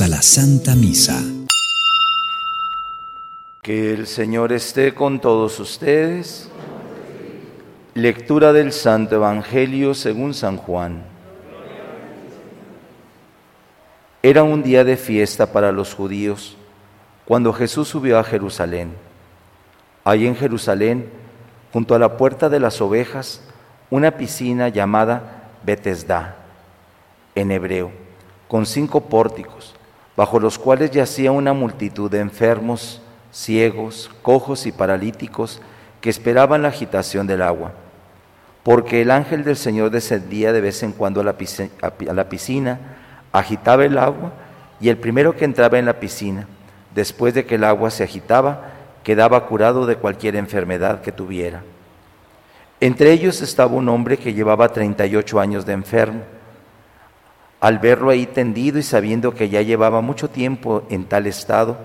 a la Santa Misa. Que el Señor esté con todos ustedes. Lectura del Santo Evangelio según San Juan. Era un día de fiesta para los judíos cuando Jesús subió a Jerusalén. Hay en Jerusalén, junto a la puerta de las ovejas, una piscina llamada Betesda, en hebreo con cinco pórticos, bajo los cuales yacía una multitud de enfermos, ciegos, cojos y paralíticos que esperaban la agitación del agua. Porque el ángel del Señor descendía de vez en cuando a la, piscina, agitaba el agua y el primero que entraba en la piscina, después de que el agua se agitaba, quedaba curado de cualquier enfermedad que tuviera. Entre ellos estaba un hombre que llevaba 38 años de enfermo al verlo ahí tendido y sabiendo que ya llevaba mucho tiempo en tal estado,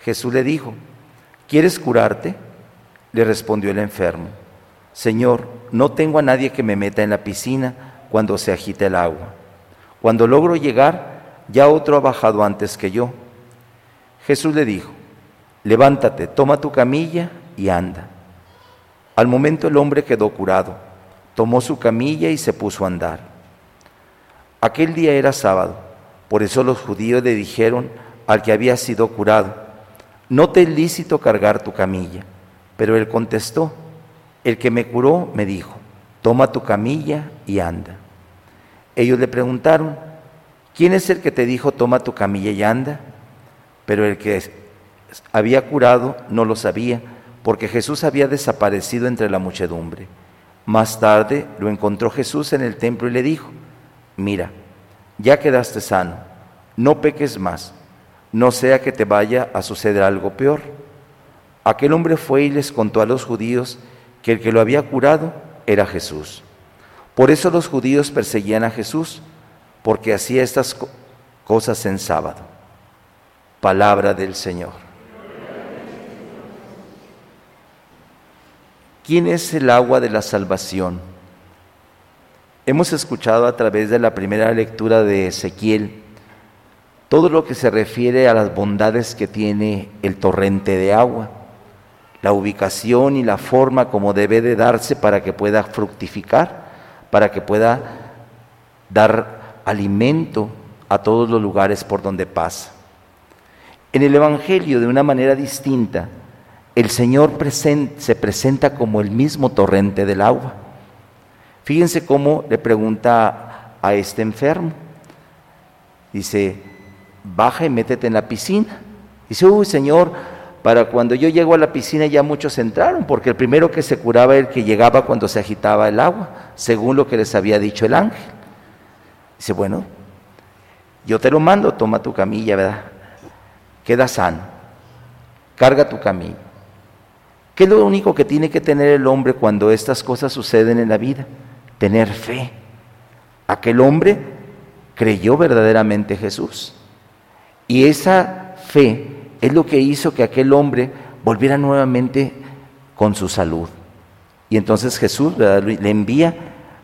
Jesús le dijo, ¿quieres curarte? Le respondió el enfermo, Señor, no tengo a nadie que me meta en la piscina cuando se agita el agua. Cuando logro llegar, ya otro ha bajado antes que yo. Jesús le dijo, levántate, toma tu camilla y anda. Al momento el hombre quedó curado, tomó su camilla y se puso a andar. Aquel día era sábado, por eso los judíos le dijeron al que había sido curado, no te es lícito cargar tu camilla. Pero él contestó, el que me curó me dijo, toma tu camilla y anda. Ellos le preguntaron, ¿quién es el que te dijo, toma tu camilla y anda? Pero el que había curado no lo sabía, porque Jesús había desaparecido entre la muchedumbre. Más tarde lo encontró Jesús en el templo y le dijo, mira, ya quedaste sano, no peques más, no sea que te vaya a suceder algo peor. Aquel hombre fue y les contó a los judíos que el que lo había curado era Jesús. Por eso los judíos perseguían a Jesús, porque hacía estas cosas en sábado. Palabra del Señor. ¿Quién es el agua de la salvación? Hemos escuchado a través de la primera lectura de Ezequiel todo lo que se refiere a las bondades que tiene el torrente de agua, la ubicación y la forma como debe de darse para que pueda fructificar, para que pueda dar alimento a todos los lugares por donde pasa. En el Evangelio, de una manera distinta, el Señor se presenta como el mismo torrente del agua Fíjense cómo le pregunta a este enfermo. Dice, baja y métete en la piscina. Dice, uy Señor, para cuando yo llego a la piscina ya muchos entraron, porque el primero que se curaba era el que llegaba cuando se agitaba el agua, según lo que les había dicho el ángel. Dice, bueno, yo te lo mando, toma tu camilla, ¿verdad? Queda sano, carga tu camilla. ¿Qué es lo único que tiene que tener el hombre cuando estas cosas suceden en la vida? Tener fe. Aquel hombre creyó verdaderamente Jesús. Y esa fe es lo que hizo que aquel hombre volviera nuevamente con su salud. Y entonces Jesús le envía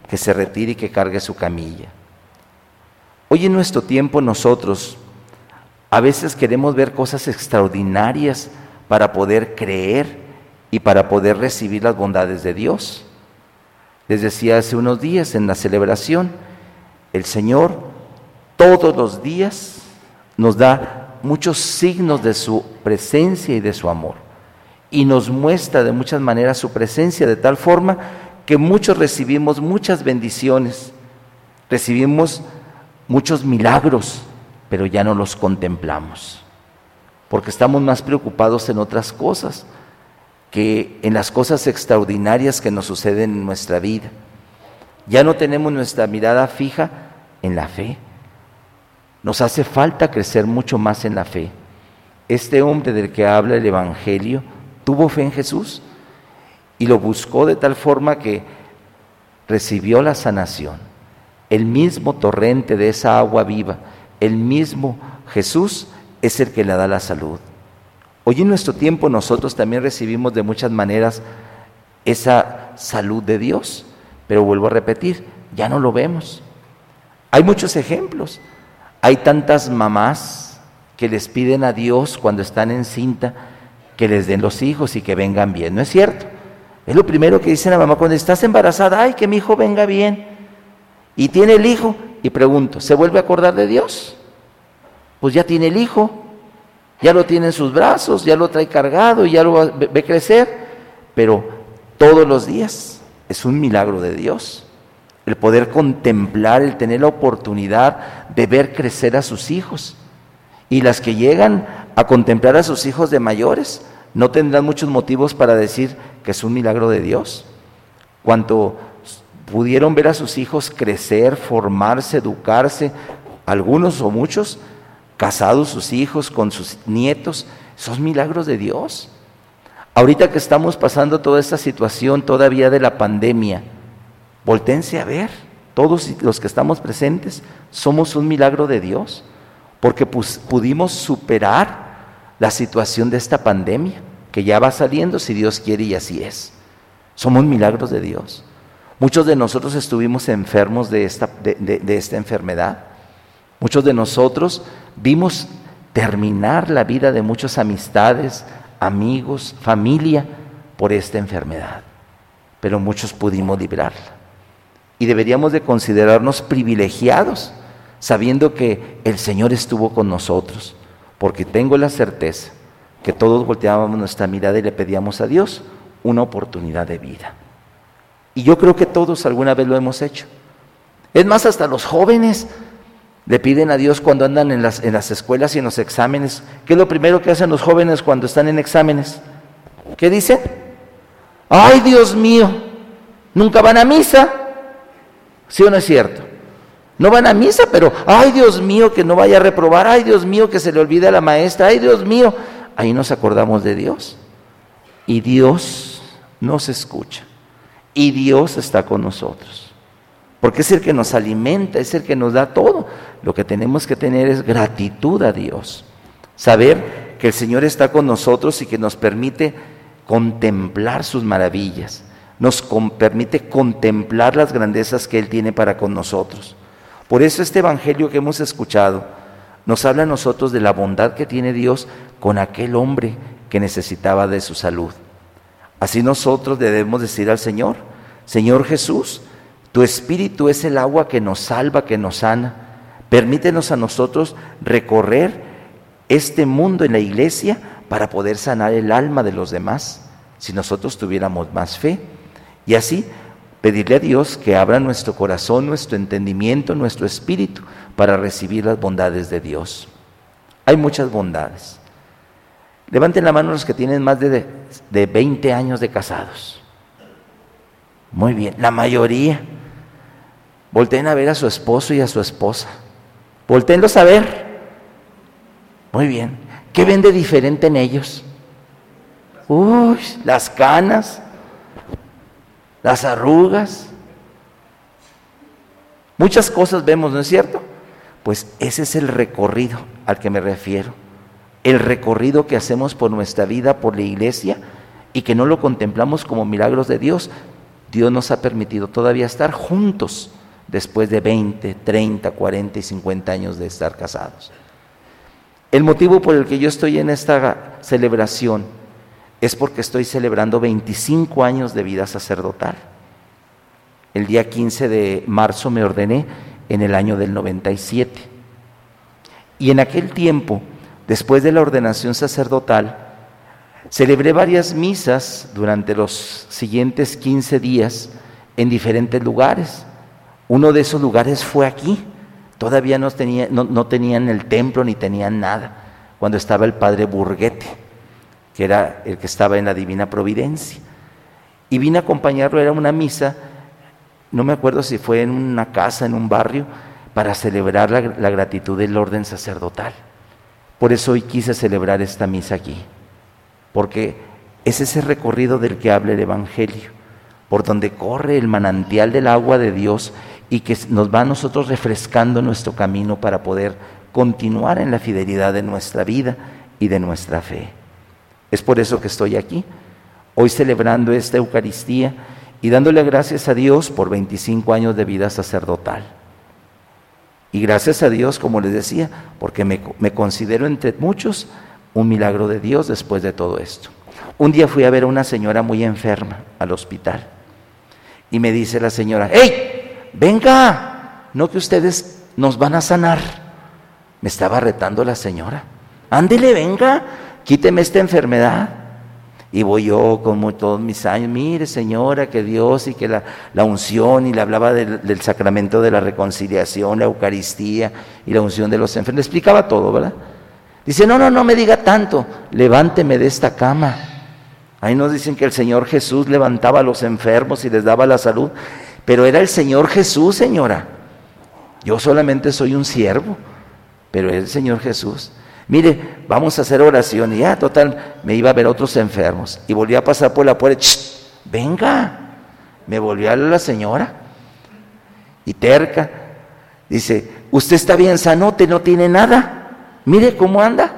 que se retire y que cargue su camilla. Hoy en nuestro tiempo nosotros a veces queremos ver cosas extraordinarias para poder creer y para poder recibir las bondades de Dios. Les decía hace unos días en la celebración, el Señor todos los días nos da muchos signos de su presencia y de su amor. Y nos muestra de muchas maneras su presencia de tal forma que muchos recibimos muchas bendiciones, recibimos muchos milagros, pero ya no los contemplamos, porque estamos más preocupados en otras cosas que en las cosas extraordinarias que nos suceden en nuestra vida. Ya no tenemos nuestra mirada fija en la fe. Nos hace falta crecer mucho más en la fe. Este hombre del que habla el Evangelio tuvo fe en Jesús y lo buscó de tal forma que recibió la sanación. El mismo torrente de esa agua viva, el mismo Jesús es el que le da la salud. Hoy en nuestro tiempo nosotros también recibimos de muchas maneras esa salud de Dios, pero vuelvo a repetir, ya no lo vemos. Hay muchos ejemplos. Hay tantas mamás que les piden a Dios cuando están en cinta que les den los hijos y que vengan bien. ¿No es cierto? Es lo primero que dice la mamá cuando estás embarazada, ay, que mi hijo venga bien. Y tiene el hijo. Y pregunto, ¿se vuelve a acordar de Dios? Pues ya tiene el hijo, ya lo tiene en sus brazos, ya lo trae cargado, ya lo ve crecer. Pero todos los días es un milagro de Dios. El poder contemplar, el tener la oportunidad de ver crecer a sus hijos. Y las que llegan a contemplar a sus hijos de mayores no tendrán muchos motivos para decir que es un milagro de Dios. Cuanto pudieron ver a sus hijos crecer, formarse, educarse, algunos o muchos, casados sus hijos con sus nietos, son milagros de Dios. Ahorita que estamos pasando toda esta situación todavía de la pandemia, voltense a ver, todos los que estamos presentes somos un milagro de Dios, porque pudimos superar la situación de esta pandemia, que ya va saliendo si Dios quiere y así es. Somos milagros de Dios. Muchos de nosotros estuvimos enfermos de esta, de esta enfermedad. Muchos de nosotros vimos terminar la vida de muchas amistades, amigos, familia por esta enfermedad. Pero muchos pudimos librarla. Y deberíamos de considerarnos privilegiados, sabiendo que el Señor estuvo con nosotros, porque tengo la certeza que todos volteábamos nuestra mirada y le pedíamos a Dios una oportunidad de vida. Y yo creo que todos alguna vez lo hemos hecho. Es más, hasta los jóvenes le piden a Dios cuando andan en las, en las escuelas y en los exámenes. ¿Qué es lo primero que hacen los jóvenes cuando están en exámenes? ¿Qué dicen? Ay, Dios mío, nunca van a misa. ¿Sí o no es cierto? No van a misa, pero, ay, Dios mío, que no vaya a reprobar. Ay, Dios mío, que se le olvide a la maestra. Ay, Dios mío. Ahí nos acordamos de Dios. Y Dios nos escucha. Y Dios está con nosotros porque es el que nos alimenta, es el que nos da todo. Lo que tenemos que tener es gratitud a Dios, saber que el Señor está con nosotros y que nos permite contemplar sus maravillas, nos permite contemplar las grandezas que Él tiene para con nosotros. Por eso este Evangelio que hemos escuchado nos habla a nosotros de la bondad que tiene Dios con aquel hombre que necesitaba de su salud. Así nosotros debemos decir al Señor, Señor Jesús, tu espíritu es el agua que nos salva, que nos sana. Permítenos a nosotros recorrer este mundo en la iglesia para poder sanar el alma de los demás, si nosotros tuviéramos más fe. Y así pedirle a Dios que abra nuestro corazón, nuestro entendimiento, nuestro espíritu para recibir las bondades de Dios. Hay muchas bondades. Levanten la mano los que tienen más de, de 20 años de casados. Muy bien, la mayoría. Volteen a ver a su esposo y a su esposa. Volteenlos a ver. Muy bien. ¿Qué ven de diferente en ellos? Uy, las canas, las arrugas. Muchas cosas vemos, ¿no es cierto? Pues ese es el recorrido al que me refiero. El recorrido que hacemos por nuestra vida, por la iglesia, y que no lo contemplamos como milagros de Dios. Dios nos ha permitido todavía estar juntos después de 20, 30, 40 y 50 años de estar casados. El motivo por el que yo estoy en esta celebración es porque estoy celebrando 25 años de vida sacerdotal. El día 15 de marzo me ordené en el año del 97. Y en aquel tiempo, después de la ordenación sacerdotal, celebré varias misas durante los siguientes 15 días en diferentes lugares. Uno de esos lugares fue aquí. Todavía no, tenía, no, tenían el templo ni tenían nada. Cuando estaba el padre Burguete, que era el que estaba en la Divina Providencia. Y vine a acompañarlo, era una misa, no me acuerdo si fue en una casa, en un barrio, para celebrar la, la gratitud del orden sacerdotal. Por eso hoy quise celebrar esta misa aquí, porque es ese recorrido del que habla el Evangelio, por donde corre el manantial del agua de Dios y que nos va a nosotros refrescando nuestro camino para poder continuar en la fidelidad de nuestra vida y de nuestra fe. Es por eso que estoy aquí, hoy celebrando esta Eucaristía y dándole gracias a Dios por 25 años de vida sacerdotal. Y gracias a Dios, como les decía, porque me, me considero entre muchos un milagro de Dios después de todo esto. Un día fui a ver a una señora muy enferma al hospital y me dice la señora, ¡Hey! Venga, no que ustedes nos van a sanar. Me estaba retando la señora. Ándele, venga, quíteme esta enfermedad. Y voy yo con todos mis años, mire señora, que Dios y que la, unción, y le hablaba del, del, sacramento de la reconciliación, la Eucaristía y la unción de los enfermos. Le explicaba todo, ¿verdad? Dice, no, no, no me diga tanto, levánteme de esta cama. Ahí nos dicen que el Señor Jesús levantaba a los enfermos y les daba la salud, pero era el Señor Jesús, señora. Yo solamente soy un siervo, pero es el Señor Jesús. Mire, vamos a hacer oración. Y ya, total, me iba a ver otros enfermos. Y volví a pasar por la puerta. Venga, me volvió a la señora. Y terca. Dice, usted está bien sanote, no tiene nada. Mire cómo anda.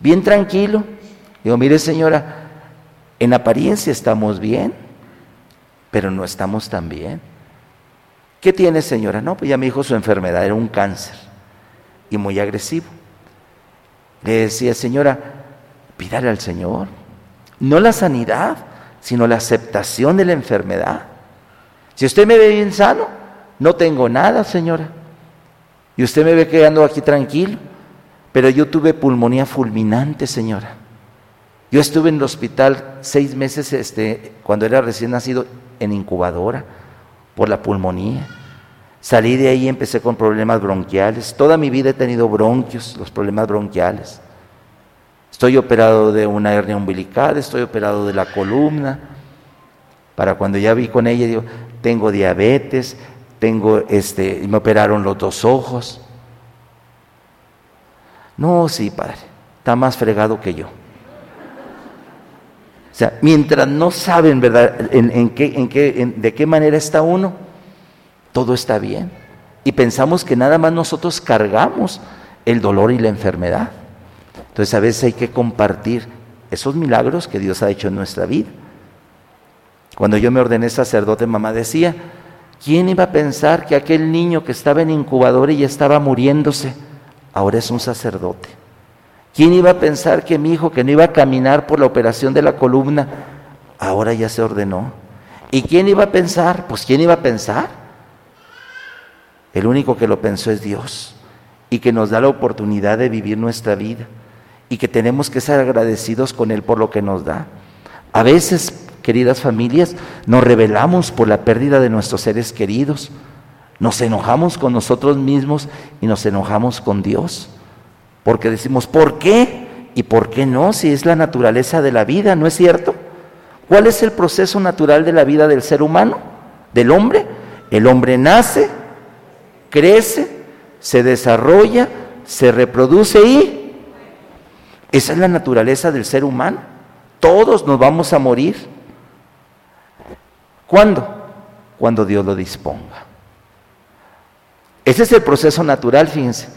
Bien tranquilo. Digo, mire señora, en apariencia estamos bien, pero no estamos tan bien. ¿Qué tiene señora? No, pues ya me dijo su enfermedad, era un cáncer y muy agresivo. Le decía, señora, pídale al Señor, no la sanidad, sino la aceptación de la enfermedad. Si usted me ve bien sano, no tengo nada, señora. Y usted me ve quedando aquí tranquilo, pero yo tuve pulmonía fulminante, señora. Yo estuve en el hospital seis meses este, cuando era recién nacido en incubadora por la pulmonía. Salí de ahí y empecé con problemas bronquiales. Toda mi vida he tenido bronquios, los problemas bronquiales. Estoy operado de una hernia umbilical, estoy operado de la columna. Para cuando ya vi con ella, digo, tengo diabetes, tengo este, me operaron los dos ojos. No, sí, padre, está más fregado que yo. O sea, mientras no saben, ¿verdad?, en, qué, en qué, de qué manera está uno, todo está bien. Y pensamos que nada más nosotros cargamos el dolor y la enfermedad. Entonces a veces hay que compartir esos milagros que Dios ha hecho en nuestra vida. Cuando yo me ordené sacerdote, mamá decía, ¿quién iba a pensar que aquel niño que estaba en incubador y estaba muriéndose, ahora es un sacerdote? ¿Quién iba a pensar que mi hijo que no iba a caminar por la operación de la columna, ahora ya se ordenó? ¿Y quién iba a pensar? Pues ¿quién iba a pensar? El único que lo pensó es Dios y que nos da la oportunidad de vivir nuestra vida y que tenemos que ser agradecidos con Él por lo que nos da. A veces, queridas familias, nos rebelamos por la pérdida de nuestros seres queridos, nos enojamos con nosotros mismos y nos enojamos con Dios. Porque decimos, ¿por qué? ¿Y por qué no? Si es la naturaleza de la vida, ¿no es cierto? ¿Cuál es el proceso natural de la vida del ser humano, del hombre? El hombre nace, crece, se desarrolla, se reproduce y esa es la naturaleza del ser humano. Todos nos vamos a morir. ¿Cuándo? Cuando Dios lo disponga. Ese es el proceso natural, fíjense.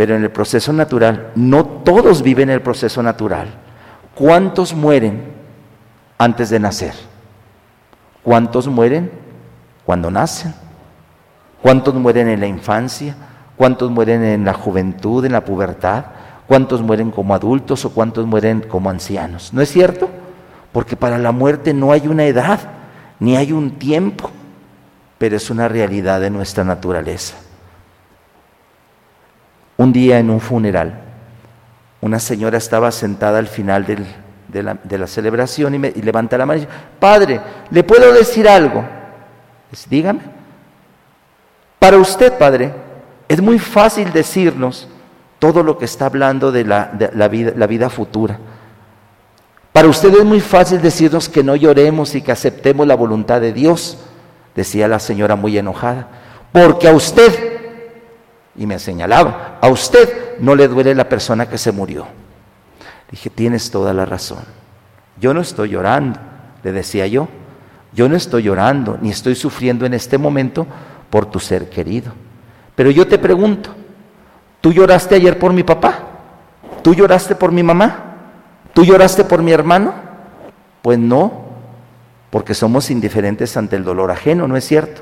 Pero en el proceso natural, no todos viven el proceso natural. ¿Cuántos mueren antes de nacer? ¿Cuántos mueren cuando nacen? ¿Cuántos mueren en la infancia? ¿Cuántos mueren en la juventud, en la pubertad? ¿Cuántos mueren como adultos o cuántos mueren como ancianos? ¿No es cierto? Porque para la muerte no hay una edad, ni hay un tiempo, pero es una realidad de nuestra naturaleza. Un día en un funeral, una señora estaba sentada al final de, la, celebración y, me, levanta la mano y dice, Padre, ¿le puedo decir algo? dígame. Para usted, Padre, es muy fácil decirnos todo lo que está hablando de, la, vida, la vida futura. Para usted es muy fácil decirnos que no lloremos y que aceptemos la voluntad de Dios, decía la señora muy enojada, porque a usted y me señalaba, a usted no le duele la persona que se murió. Dije, tienes toda la razón. Yo no estoy llorando, le decía yo. Yo no estoy llorando ni estoy sufriendo en este momento por tu ser querido. Pero yo te pregunto, ¿tú lloraste ayer por mi papá? ¿Tú lloraste por mi mamá? ¿Tú lloraste por mi hermano? Pues no, porque somos indiferentes ante el dolor ajeno, ¿no es cierto?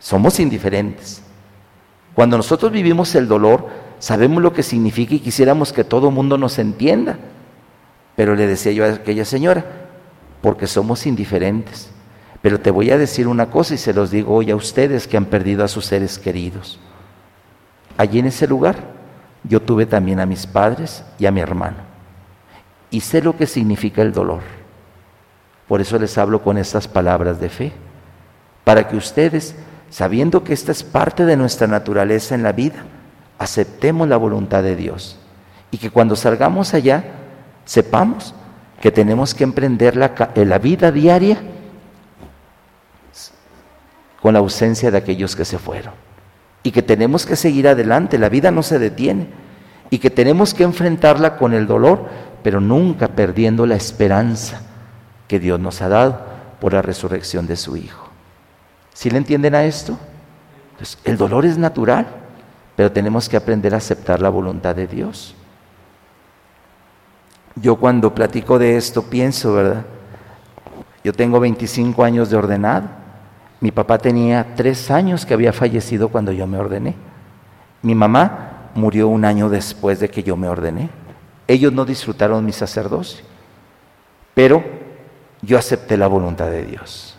Somos indiferentes. Cuando nosotros vivimos el dolor, sabemos lo que significa y quisiéramos que todo el mundo nos entienda. Pero le decía yo a aquella señora, porque somos indiferentes. Pero te voy a decir una cosa y se los digo hoy a ustedes que han perdido a sus seres queridos. Allí en ese lugar yo tuve también a mis padres y a mi hermano. Y sé lo que significa el dolor. Por eso les hablo con estas palabras de fe. Para que ustedes, sabiendo que esta es parte de nuestra naturaleza en la vida, aceptemos la voluntad de Dios. Y que cuando salgamos allá, sepamos que tenemos que emprender la, la vida diaria con la ausencia de aquellos que se fueron. Y que tenemos que seguir adelante, la vida no se detiene. Y que tenemos que enfrentarla con el dolor, pero nunca perdiendo la esperanza que Dios nos ha dado por la resurrección de su Hijo. ¿Sí le entienden a esto? Pues el dolor es natural, pero tenemos que aprender a aceptar la voluntad de Dios. Yo cuando platico de esto pienso, ¿verdad? Yo tengo 25 años de ordenado mi papá tenía tres años que había fallecido cuando yo me ordené. Mi mamá murió un año después de que yo me ordené. Ellos no disfrutaron mi sacerdocio, pero yo acepté la voluntad de Dios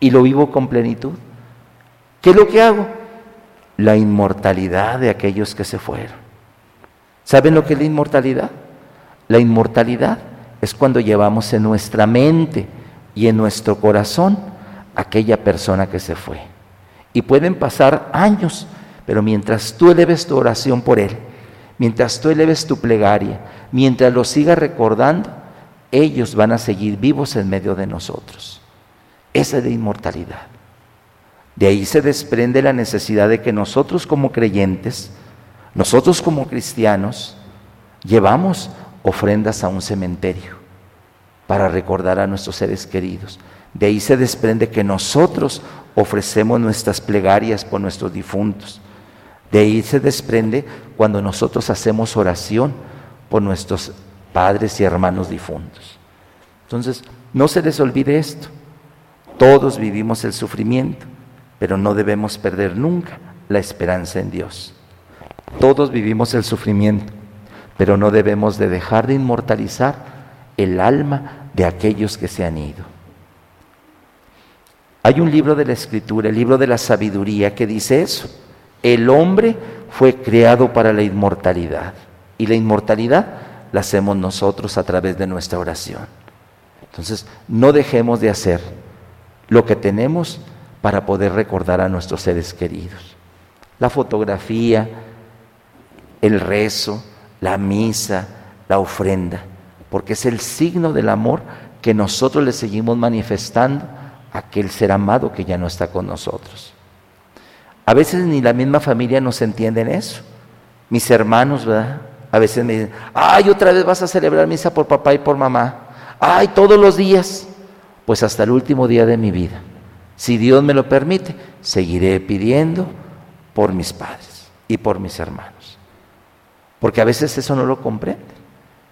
y lo vivo con plenitud. ¿Qué es lo que hago? La inmortalidad de aquellos que se fueron. ¿Saben lo que es la inmortalidad? La inmortalidad es cuando llevamos en nuestra mente y en nuestro corazón aquella persona que se fue. Y pueden pasar años, pero mientras tú eleves tu oración por él, mientras tú eleves tu plegaria, mientras lo sigas recordando, ellos van a seguir vivos en medio de nosotros. Esa es la inmortalidad. De ahí se desprende la necesidad de que nosotros como creyentes, nosotros como cristianos, llevamos ofrendas a un cementerio para recordar a nuestros seres queridos. De ahí se desprende que nosotros ofrecemos nuestras plegarias por nuestros difuntos. De ahí se desprende cuando nosotros hacemos oración por nuestros padres y hermanos difuntos. Entonces, no se les olvide esto. Todos vivimos el sufrimiento, pero no debemos perder nunca la esperanza en Dios. Todos vivimos el sufrimiento, pero no debemos de dejar de inmortalizar el alma de aquellos que se han ido. Hay un libro de la escritura, el libro de la sabiduría, que dice eso. El hombre fue creado para la inmortalidad y la inmortalidad la hacemos nosotros a través de nuestra oración. Entonces, no dejemos de hacer lo que tenemos para poder recordar a nuestros seres queridos. La fotografía, el rezo, la misa, la ofrenda, porque es el signo del amor que nosotros le seguimos manifestando aquel ser amado que ya no está con nosotros. A veces ni la misma familia nos entiende en eso. Mis hermanos, ¿verdad? A veces me dicen, ay, otra vez vas a celebrar misa por papá y por mamá. Ay, todos los días. Pues hasta el último día de mi vida. Si Dios me lo permite, seguiré pidiendo por mis padres y por mis hermanos. Porque a veces eso no lo comprenden.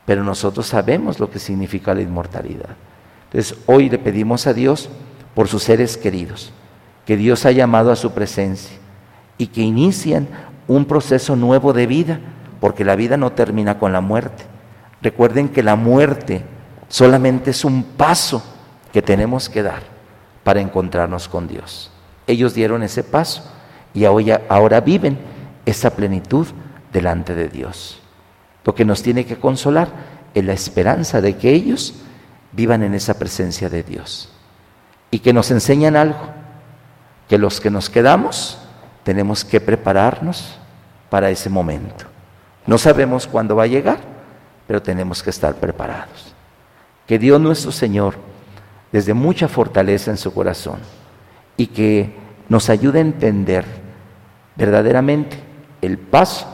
Pero nosotros sabemos lo que significa la inmortalidad. Entonces, hoy le pedimos a Dios por sus seres queridos, que Dios ha llamado a su presencia y que inician un proceso nuevo de vida, porque la vida no termina con la muerte. Recuerden que la muerte solamente es un paso que tenemos que dar para encontrarnos con Dios. Ellos dieron ese paso y ahora viven esa plenitud delante de Dios. Lo que nos tiene que consolar es la esperanza de que ellos vivan en esa presencia de Dios y que nos enseñan algo, que los que nos quedamos tenemos que prepararnos para ese momento. No sabemos cuándo va a llegar, pero tenemos que estar preparados. Que Dios nuestro Señor, desde mucha fortaleza en su corazón, y que nos ayude a entender verdaderamente el paso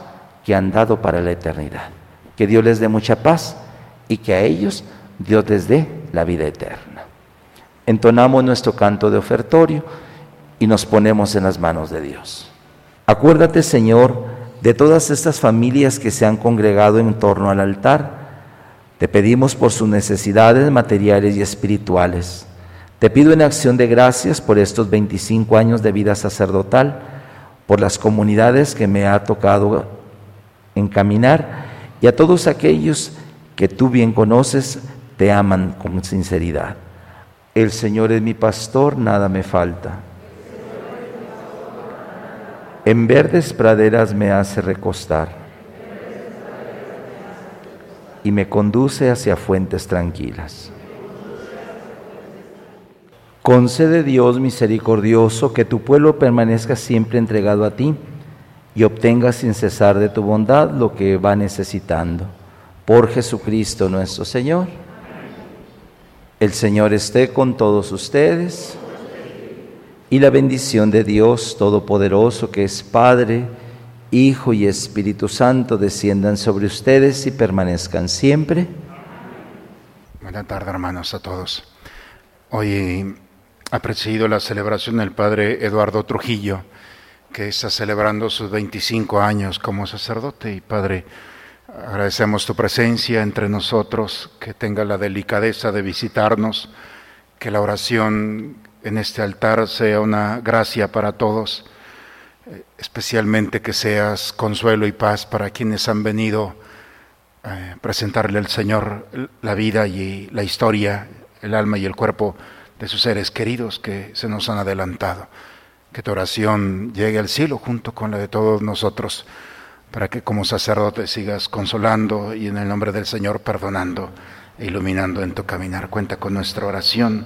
que han dado para la eternidad. Que Dios les dé mucha paz y que a ellos Dios les dé la vida eterna entonamos nuestro canto de ofertorio y nos ponemos en las manos de Dios. Acuérdate, Señor, de todas estas familias que se han congregado en torno al altar. Te pedimos por sus necesidades materiales y espirituales. Te pido en acción de gracias por estos 25 años de vida sacerdotal, por las comunidades que me ha tocado encaminar y a todos aquellos que tú bien conoces, te aman con sinceridad. El Señor es mi pastor, nada me falta. En verdes praderas me hace recostar y me conduce hacia fuentes tranquilas. Concede Dios misericordioso que tu pueblo permanezca siempre entregado a ti y obtenga sin cesar de tu bondad lo que va necesitando. Por Jesucristo nuestro Señor. El Señor esté con todos ustedes y la bendición de Dios Todopoderoso, que es Padre, Hijo y Espíritu Santo, desciendan sobre ustedes y permanezcan siempre. Buenas tardes, hermanos, a todos. Hoy ha presidido la celebración el Padre Eduardo Trujillo, que está celebrando sus 25 años como sacerdote. Y Padre, agradecemos tu presencia entre nosotros, que tenga la delicadeza de visitarnos, que la oración en este altar sea una gracia para todos, especialmente que seas consuelo y paz para quienes han venido a eh, presentarle al Señor la vida y la historia, el alma y el cuerpo de sus seres queridos que se nos han adelantado. Que tu oración llegue al cielo junto con la de todos nosotros, para que como sacerdote sigas consolando y en el nombre del Señor perdonando e iluminando en tu caminar. Cuenta con nuestra oración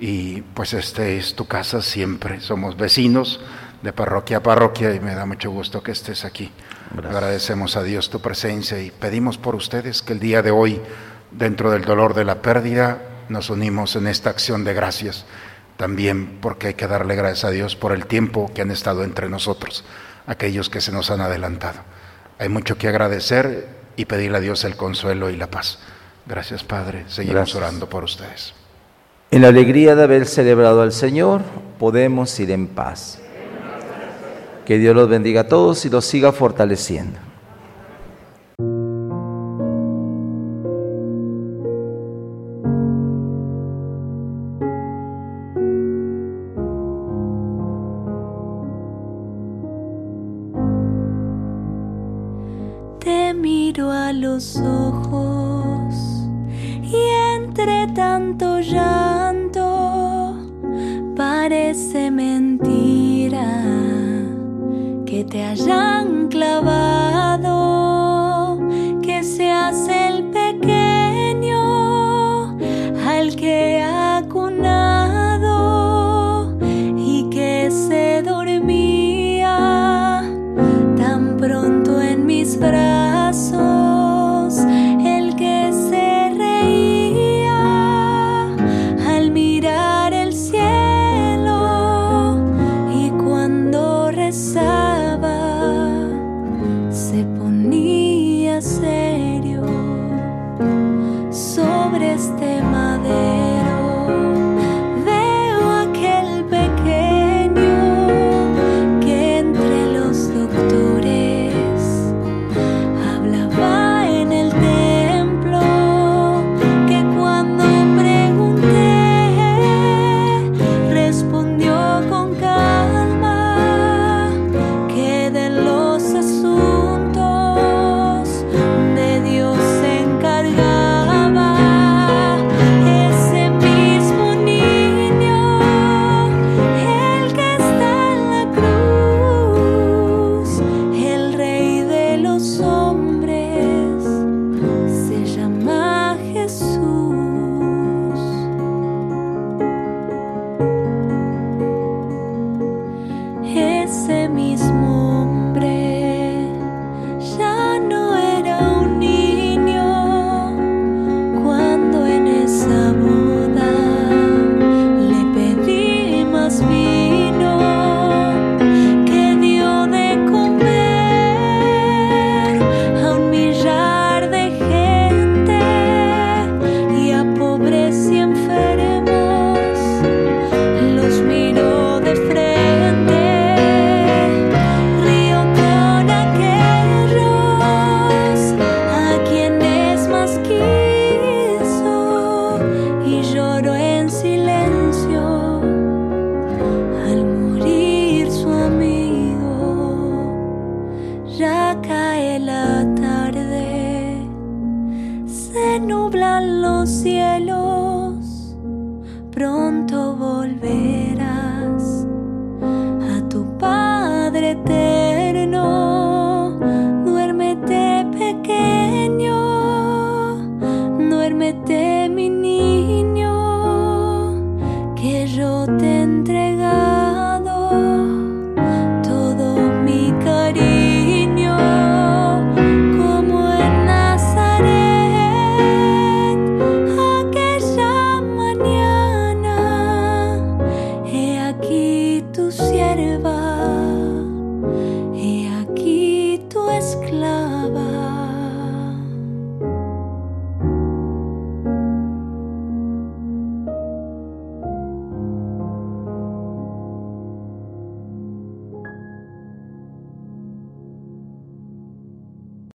y pues este es tu casa siempre. Somos vecinos de parroquia a parroquia y me da mucho gusto que estés aquí. Agradecemos a Dios tu presencia y pedimos por ustedes que el día de hoy, dentro del dolor de la pérdida, nos unimos en esta acción de gracias también porque hay que darle gracias a Dios por el tiempo que han estado entre nosotros, aquellos que se nos han adelantado. Hay mucho que agradecer y pedirle a Dios el consuelo y la paz. Gracias, Padre. Seguimos orando por ustedes. En la alegría de haber celebrado al Señor, podemos ir en paz. Que Dios los bendiga a todos y los siga fortaleciendo. los ojos y entre tanto llanto parece mentira te hayan clavado,